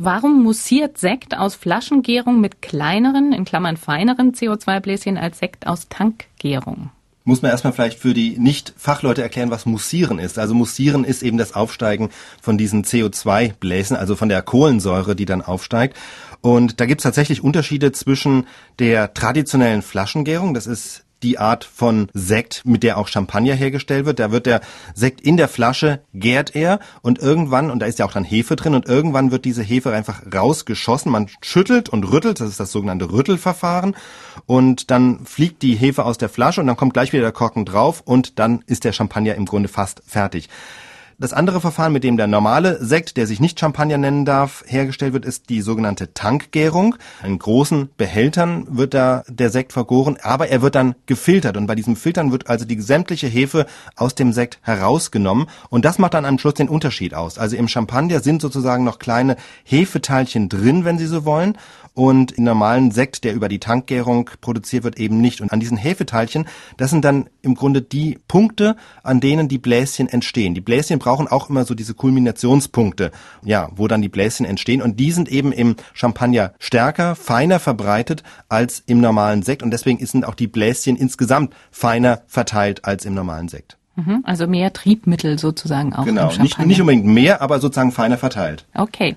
Warum mussiert Sekt aus Flaschengärung mit kleineren, in Klammern feineren CO2-Bläschen als Sekt aus Tankgärung? muss man erstmal vielleicht für die Nicht-Fachleute erklären, was Mussieren ist. Also Mussieren ist eben das Aufsteigen von diesen CO2-Bläsen, also von der Kohlensäure, die dann aufsteigt. Und da gibt es tatsächlich Unterschiede zwischen der traditionellen Flaschengärung, das ist die Art von Sekt, mit der auch Champagner hergestellt wird. Da wird der Sekt in der Flasche, gärt er und irgendwann, und da ist ja auch dann Hefe drin, und irgendwann wird diese Hefe einfach rausgeschossen. Man schüttelt und rüttelt, das ist das sogenannte Rüttelverfahren, und dann fliegt die Hefe aus der Flasche und dann kommt gleich wieder der Korken drauf und dann ist der Champagner im Grunde fast fertig. Das andere Verfahren, mit dem der normale Sekt, der sich nicht Champagner nennen darf, hergestellt wird, ist die sogenannte Tankgärung. In großen Behältern wird da der Sekt vergoren, aber er wird dann gefiltert. Und bei diesem Filtern wird also die sämtliche Hefe aus dem Sekt herausgenommen. Und das macht dann am Schluss den Unterschied aus. Also im Champagner sind sozusagen noch kleine Hefeteilchen drin, wenn Sie so wollen und im normalen Sekt, der über die Tankgärung produziert wird, eben nicht. Und an diesen Hefeteilchen, das sind dann im Grunde die Punkte, an denen die Bläschen entstehen. Die Bläschen brauchen auch immer so diese Kulminationspunkte, ja, wo dann die Bläschen entstehen. Und die sind eben im Champagner stärker, feiner verbreitet als im normalen Sekt. Und deswegen sind auch die Bläschen insgesamt feiner verteilt als im normalen Sekt. Mhm, also mehr Triebmittel sozusagen auch genau, im Champagner. Nicht, nicht unbedingt mehr, aber sozusagen feiner verteilt. Okay.